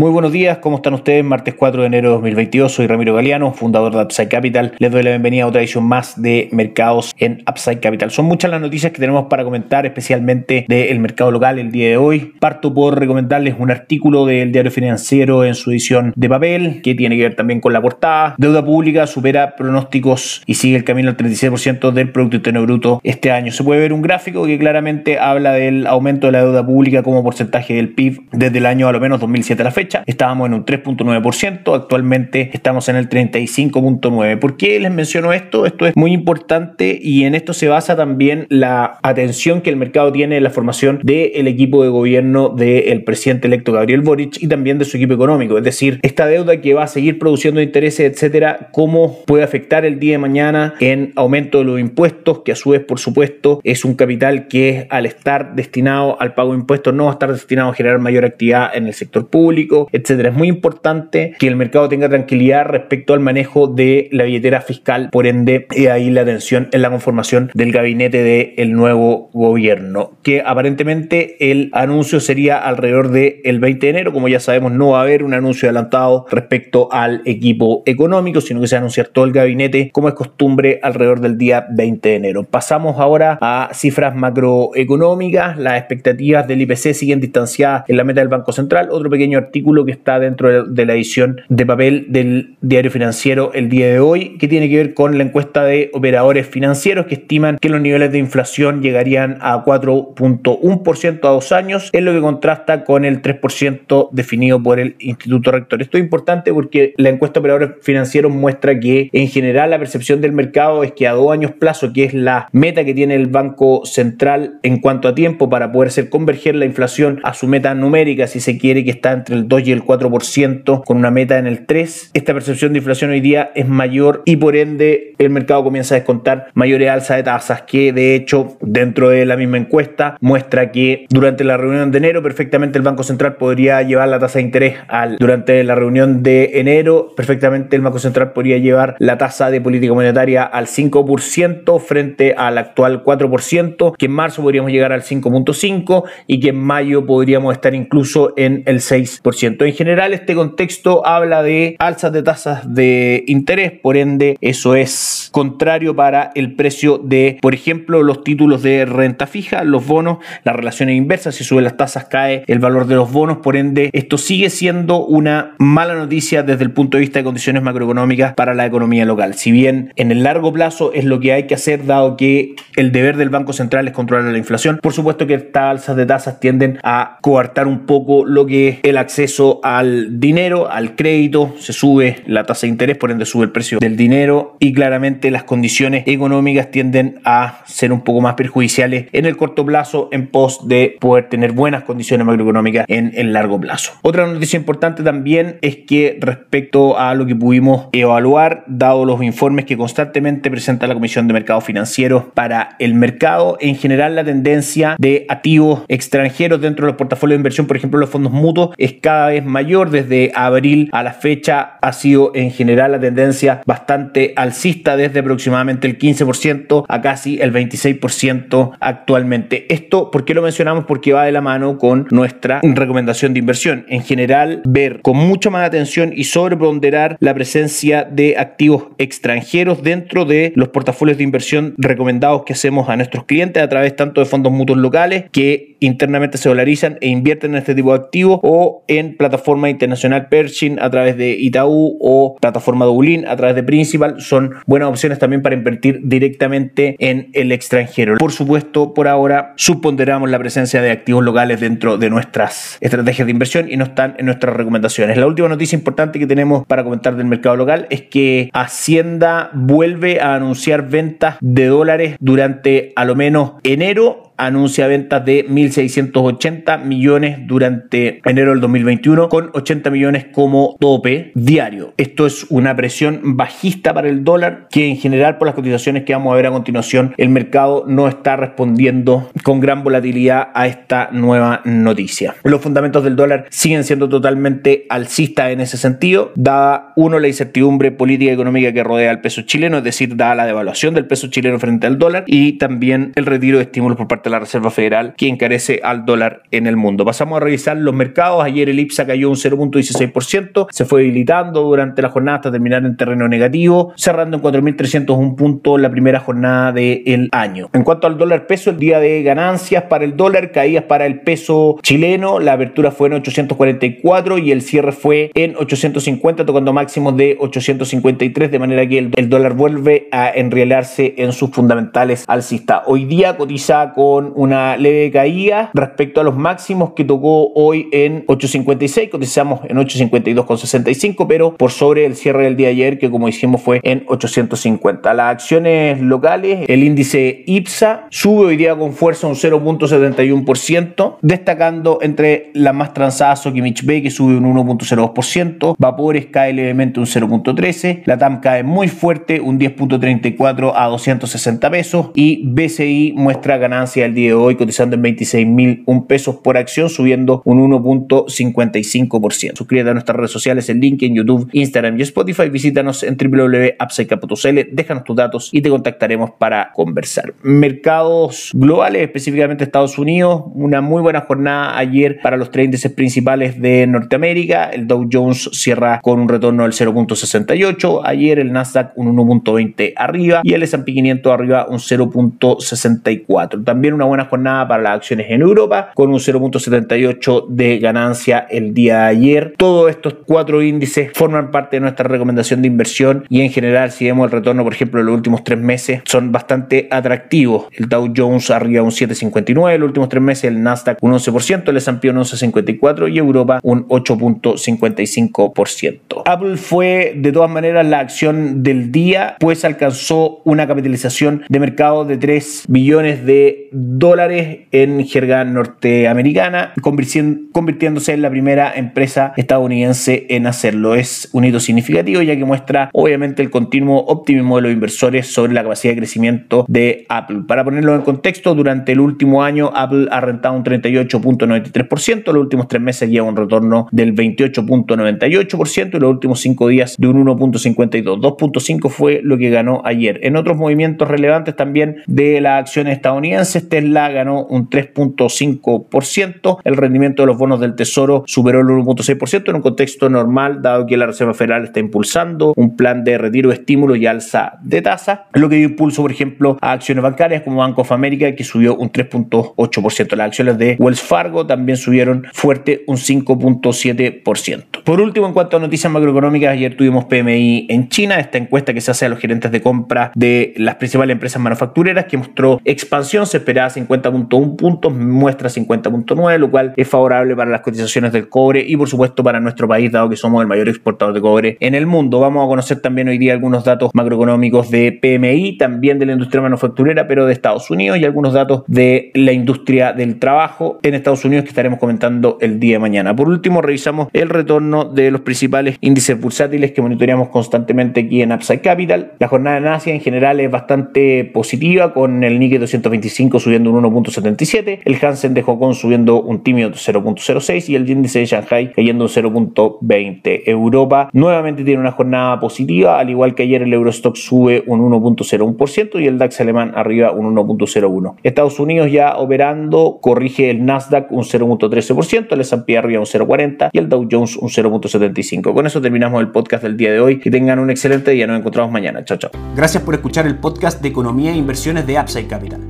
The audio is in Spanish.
Muy buenos días, ¿cómo están ustedes? Martes 4 de enero de 2022, soy Ramiro Galeano, fundador de Upside Capital. Les doy la bienvenida a otra edición más de mercados en Upside Capital. Son muchas las noticias que tenemos para comentar, especialmente del mercado local el día de hoy. Parto por recomendarles un artículo del diario financiero en su edición de papel, que tiene que ver también con la portada. Deuda pública supera pronósticos y sigue el camino al 36% del Producto Interno Bruto este año. Se puede ver un gráfico que claramente habla del aumento de la deuda pública como porcentaje del PIB desde el año a lo menos 2007 a la fecha estábamos en un 3.9%, actualmente estamos en el 35.9%. ¿Por qué les menciono esto? Esto es muy importante y en esto se basa también la atención que el mercado tiene en la formación del equipo de gobierno del presidente electo Gabriel Boric y también de su equipo económico. Es decir, esta deuda que va a seguir produciendo intereses, etcétera, cómo puede afectar el día de mañana en aumento de los impuestos, que a su vez, por supuesto, es un capital que al estar destinado al pago de impuestos no va a estar destinado a generar mayor actividad en el sector público etcétera. Es muy importante que el mercado tenga tranquilidad respecto al manejo de la billetera fiscal, por ende, ahí la atención en la conformación del gabinete del nuevo gobierno, que aparentemente el anuncio sería alrededor del 20 de enero, como ya sabemos, no va a haber un anuncio adelantado respecto al equipo económico, sino que se anunciar todo el gabinete, como es costumbre, alrededor del día 20 de enero. Pasamos ahora a cifras macroeconómicas, las expectativas del IPC siguen distanciadas en la meta del Banco Central, otro pequeño artículo que está dentro de la edición de papel del diario financiero el día de hoy, que tiene que ver con la encuesta de operadores financieros que estiman que los niveles de inflación llegarían a 4.1% a dos años, es lo que contrasta con el 3% definido por el Instituto Rector. Esto es importante porque la encuesta de operadores financieros muestra que en general la percepción del mercado es que a dos años plazo, que es la meta que tiene el Banco Central en cuanto a tiempo para poder hacer converger la inflación a su meta numérica, si se quiere, que está entre el 2 y el 4%, con una meta en el 3. Esta percepción de inflación hoy día es mayor y por ende el mercado comienza a descontar mayores alzas de tasas que de hecho dentro de la misma encuesta muestra que durante la reunión de enero perfectamente el Banco Central podría llevar la tasa de interés al durante la reunión de enero perfectamente el Banco Central podría llevar la tasa de política monetaria al 5% frente al actual 4% que en marzo podríamos llegar al 5.5 y que en mayo podríamos estar incluso en el 6% en general, este contexto habla de alzas de tasas de interés, por ende, eso es contrario para el precio de, por ejemplo, los títulos de renta fija, los bonos, las relaciones inversas, si suben las tasas cae el valor de los bonos, por ende, esto sigue siendo una mala noticia desde el punto de vista de condiciones macroeconómicas para la economía local. Si bien en el largo plazo es lo que hay que hacer, dado que el deber del Banco Central es controlar la inflación, por supuesto que estas alzas de tasas tienden a coartar un poco lo que es el acceso al dinero, al crédito, se sube la tasa de interés, por ende sube el precio del dinero y claramente las condiciones económicas tienden a ser un poco más perjudiciales en el corto plazo en pos de poder tener buenas condiciones macroeconómicas en el largo plazo. Otra noticia importante también es que respecto a lo que pudimos evaluar, dado los informes que constantemente presenta la Comisión de Mercados Financieros para el mercado, en general la tendencia de activos extranjeros dentro de los portafolios de inversión, por ejemplo los fondos mutuos, es cada vez mayor desde abril a la fecha ha sido en general la tendencia bastante alcista desde aproximadamente el 15% a casi el 26% actualmente. Esto, ¿por qué lo mencionamos? Porque va de la mano con nuestra recomendación de inversión. En general, ver con mucha más atención y sobreponderar la presencia de activos extranjeros dentro de los portafolios de inversión recomendados que hacemos a nuestros clientes a través tanto de fondos mutuos locales que internamente se dolarizan e invierten en este tipo de activos o en plataforma internacional Pershing a través de Itaú o plataforma Dublín a través de Principal son buenas opciones también para invertir directamente en el extranjero. Por supuesto, por ahora supondremos la presencia de activos locales dentro de nuestras estrategias de inversión y no están en nuestras recomendaciones. La última noticia importante que tenemos para comentar del mercado local es que Hacienda vuelve a anunciar ventas de dólares durante a lo menos enero anuncia ventas de 1.680 millones durante enero del 2021 con 80 millones como tope diario. Esto es una presión bajista para el dólar que en general por las cotizaciones que vamos a ver a continuación el mercado no está respondiendo con gran volatilidad a esta nueva noticia. Los fundamentos del dólar siguen siendo totalmente alcistas en ese sentido, dada uno la incertidumbre política y económica que rodea al peso chileno, es decir, dada la devaluación del peso chileno frente al dólar y también el retiro de estímulos por parte la Reserva Federal que encarece al dólar en el mundo. Pasamos a revisar los mercados. Ayer el IPSA cayó un 0.16%, se fue debilitando durante la jornada hasta terminar en terreno negativo, cerrando en 4.301 puntos la primera jornada del año. En cuanto al dólar peso, el día de ganancias para el dólar, caídas para el peso chileno, la apertura fue en 844 y el cierre fue en 850, tocando máximos de 853, de manera que el, dólar vuelve a enrielarse en sus fundamentales alcista. Hoy día cotiza con una leve caída respecto a los máximos que tocó hoy en 856, cotizamos en 852,65, pero por sobre el cierre del día de ayer que como dijimos fue en 850. Las acciones locales, el índice IPSA sube hoy día con fuerza un 0.71%, destacando entre las más transadas Sokimich B que sube un 1.02%, Vapores cae levemente un 0.13%, la TAM cae muy fuerte un 10.34 a 260 pesos y BCI muestra ganancia el día de hoy cotizando en 26.001 pesos por acción subiendo un 1.55%. Suscríbete a nuestras redes sociales en LinkedIn, YouTube, Instagram y Spotify. Visítanos en www.upside.cl, déjanos tus datos y te contactaremos para conversar. Mercados globales, específicamente Estados Unidos, una muy buena jornada ayer para los tres índices principales de Norteamérica. El Dow Jones cierra con un retorno del 0.68. Ayer el Nasdaq un 1.20 arriba y el S&P 500 arriba un 0.64. También una buena jornada para las acciones en Europa con un 0.78 de ganancia el día de ayer. Todos estos cuatro índices forman parte de nuestra recomendación de inversión y en general si vemos el retorno por ejemplo en los últimos tres meses son bastante atractivos. El Dow Jones arriba un 7.59 en los últimos tres meses, el Nasdaq un 11%, el S&P un 11.54 y Europa un 8.55%. Apple fue de todas maneras la acción del día, pues alcanzó una capitalización de mercado de 3 billones de dólares en jerga norteamericana, convirtiéndose en la primera empresa estadounidense en hacerlo. Es un hito significativo ya que muestra obviamente el continuo optimismo de los inversores sobre la capacidad de crecimiento de Apple. Para ponerlo en contexto, durante el último año Apple ha rentado un 38.93%, los últimos tres meses lleva un retorno del 28.98% y los últimos cinco días de un 1.52. 2.5 fue lo que ganó ayer. En otros movimientos relevantes también de las acciones estadounidenses, Tesla ganó un 3.5%, el rendimiento de los bonos del tesoro superó el 1.6% en un contexto normal, dado que la Reserva Federal está impulsando un plan de retiro de estímulo y alza de tasa, lo que dio impulso, por ejemplo, a acciones bancarias como Bank of America, que subió un 3.8%. Las acciones de Wells Fargo también subieron fuerte un 5.7%. Por último, en cuanto a noticias macroeconómicas, ayer tuvimos PMI en China, esta encuesta que se hace a los gerentes de compra de las principales empresas manufactureras, que mostró expansión, se esperaba 50.1 puntos, muestra 50.9, lo cual es favorable para las cotizaciones del cobre y por supuesto para nuestro país, dado que somos el mayor exportador de cobre en el mundo. Vamos a conocer también hoy día algunos datos macroeconómicos de PMI, también de la industria manufacturera, pero de Estados Unidos y algunos datos de la industria del trabajo en Estados Unidos que estaremos comentando el día de mañana. Por último, revisamos el retorno de los principales índices bursátiles que monitoreamos constantemente aquí en Upside Capital. La jornada en Asia en general es bastante positiva, con el Nikkei 225 subiendo un 1.77, el Hansen de Hong Kong subiendo un tímido 0.06 y el índice de Shanghai cayendo un 0.20. Europa nuevamente tiene una jornada positiva, al igual que ayer el Eurostock sube un 1.01% y el DAX alemán arriba un 1.01. Estados Unidos ya operando corrige el Nasdaq un 0.13%, el S&P arriba un 0.40 y el Dow Jones un 0.75. Con eso terminamos el podcast del día de hoy. Que tengan un excelente día. Nos encontramos mañana. Chao, chao. Gracias por escuchar el podcast de Economía e Inversiones de Upside Capital.